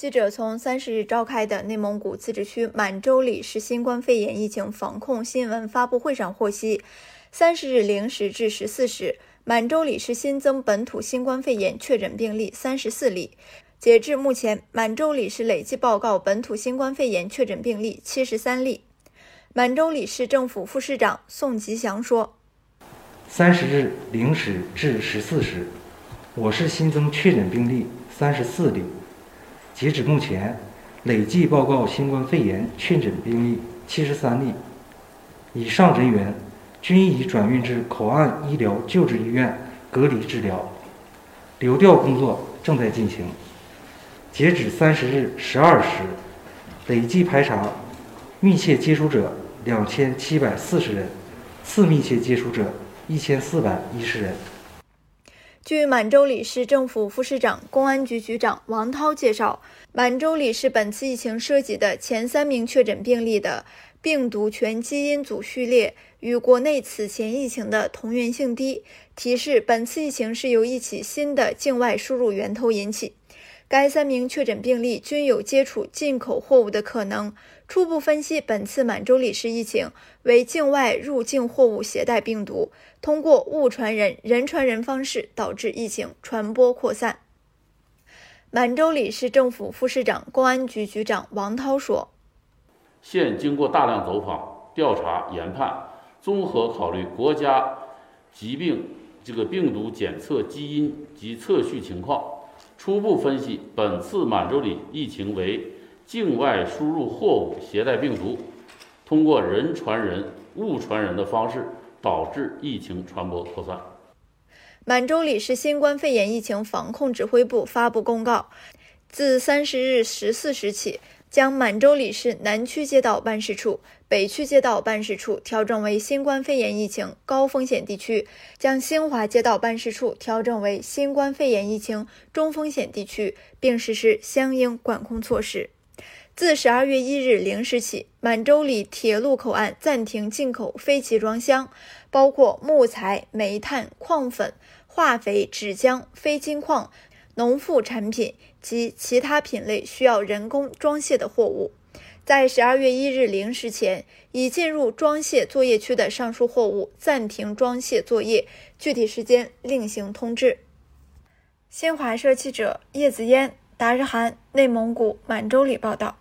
记者从三十日召开的内蒙古自治区满洲里市新冠肺炎疫情防控新闻发布会上获悉，三十日零时至十四时，满洲里市新增本土新冠肺炎确诊病例三十四例。截至目前，满洲里市累计报告本土新冠肺炎确诊病例七十三例。满洲里市政府副市长宋吉祥说：“三十日零时至十四时，我市新增确诊病例三十四例。”截止目前，累计报告新冠肺炎确诊病例七十三例，以上人员均已转运至口岸医疗救治医院隔离治疗，流调工作正在进行。截止三十日十二时，累计排查密切接触者两千七百四十人，次密切接触者一千四百一十人。据满洲里市政府副市长、公安局局长王涛介绍，满洲里市本次疫情涉及的前三名确诊病例的病毒全基因组序列与国内此前疫情的同源性低，提示本次疫情是由一起新的境外输入源头引起。该三名确诊病例均有接触进口货物的可能。初步分析，本次满洲里市疫情为境外入境货物携带病毒，通过物传人、人传人方式导致疫情传播扩散。满洲里市政府副市长、公安局局长王涛说：“现经过大量走访、调查、研判，综合考虑国家疾病这个病毒检测基因及测序情况。”初步分析，本次满洲里疫情为境外输入货物携带病毒，通过人传人、物传人的方式导致疫情传播扩散。满洲里市新冠肺炎疫情防控指挥部发布公告，自三十日十四时起。将满洲里市南区街道办事处、北区街道办事处调整为新冠肺炎疫情高风险地区，将新华街道办事处调整为新冠肺炎疫情中风险地区，并实施相应管控措施。自十二月一日零时起，满洲里铁路口岸暂停进口非集装箱，包括木材、煤炭、矿粉、化肥、纸浆、非金矿。农副产品及其他品类需要人工装卸的货物，在十二月一日零时前已进入装卸作业区的上述货物暂停装卸作业，具体时间另行通知。新华社记者叶子嫣、达日韩，内蒙古满洲里报道。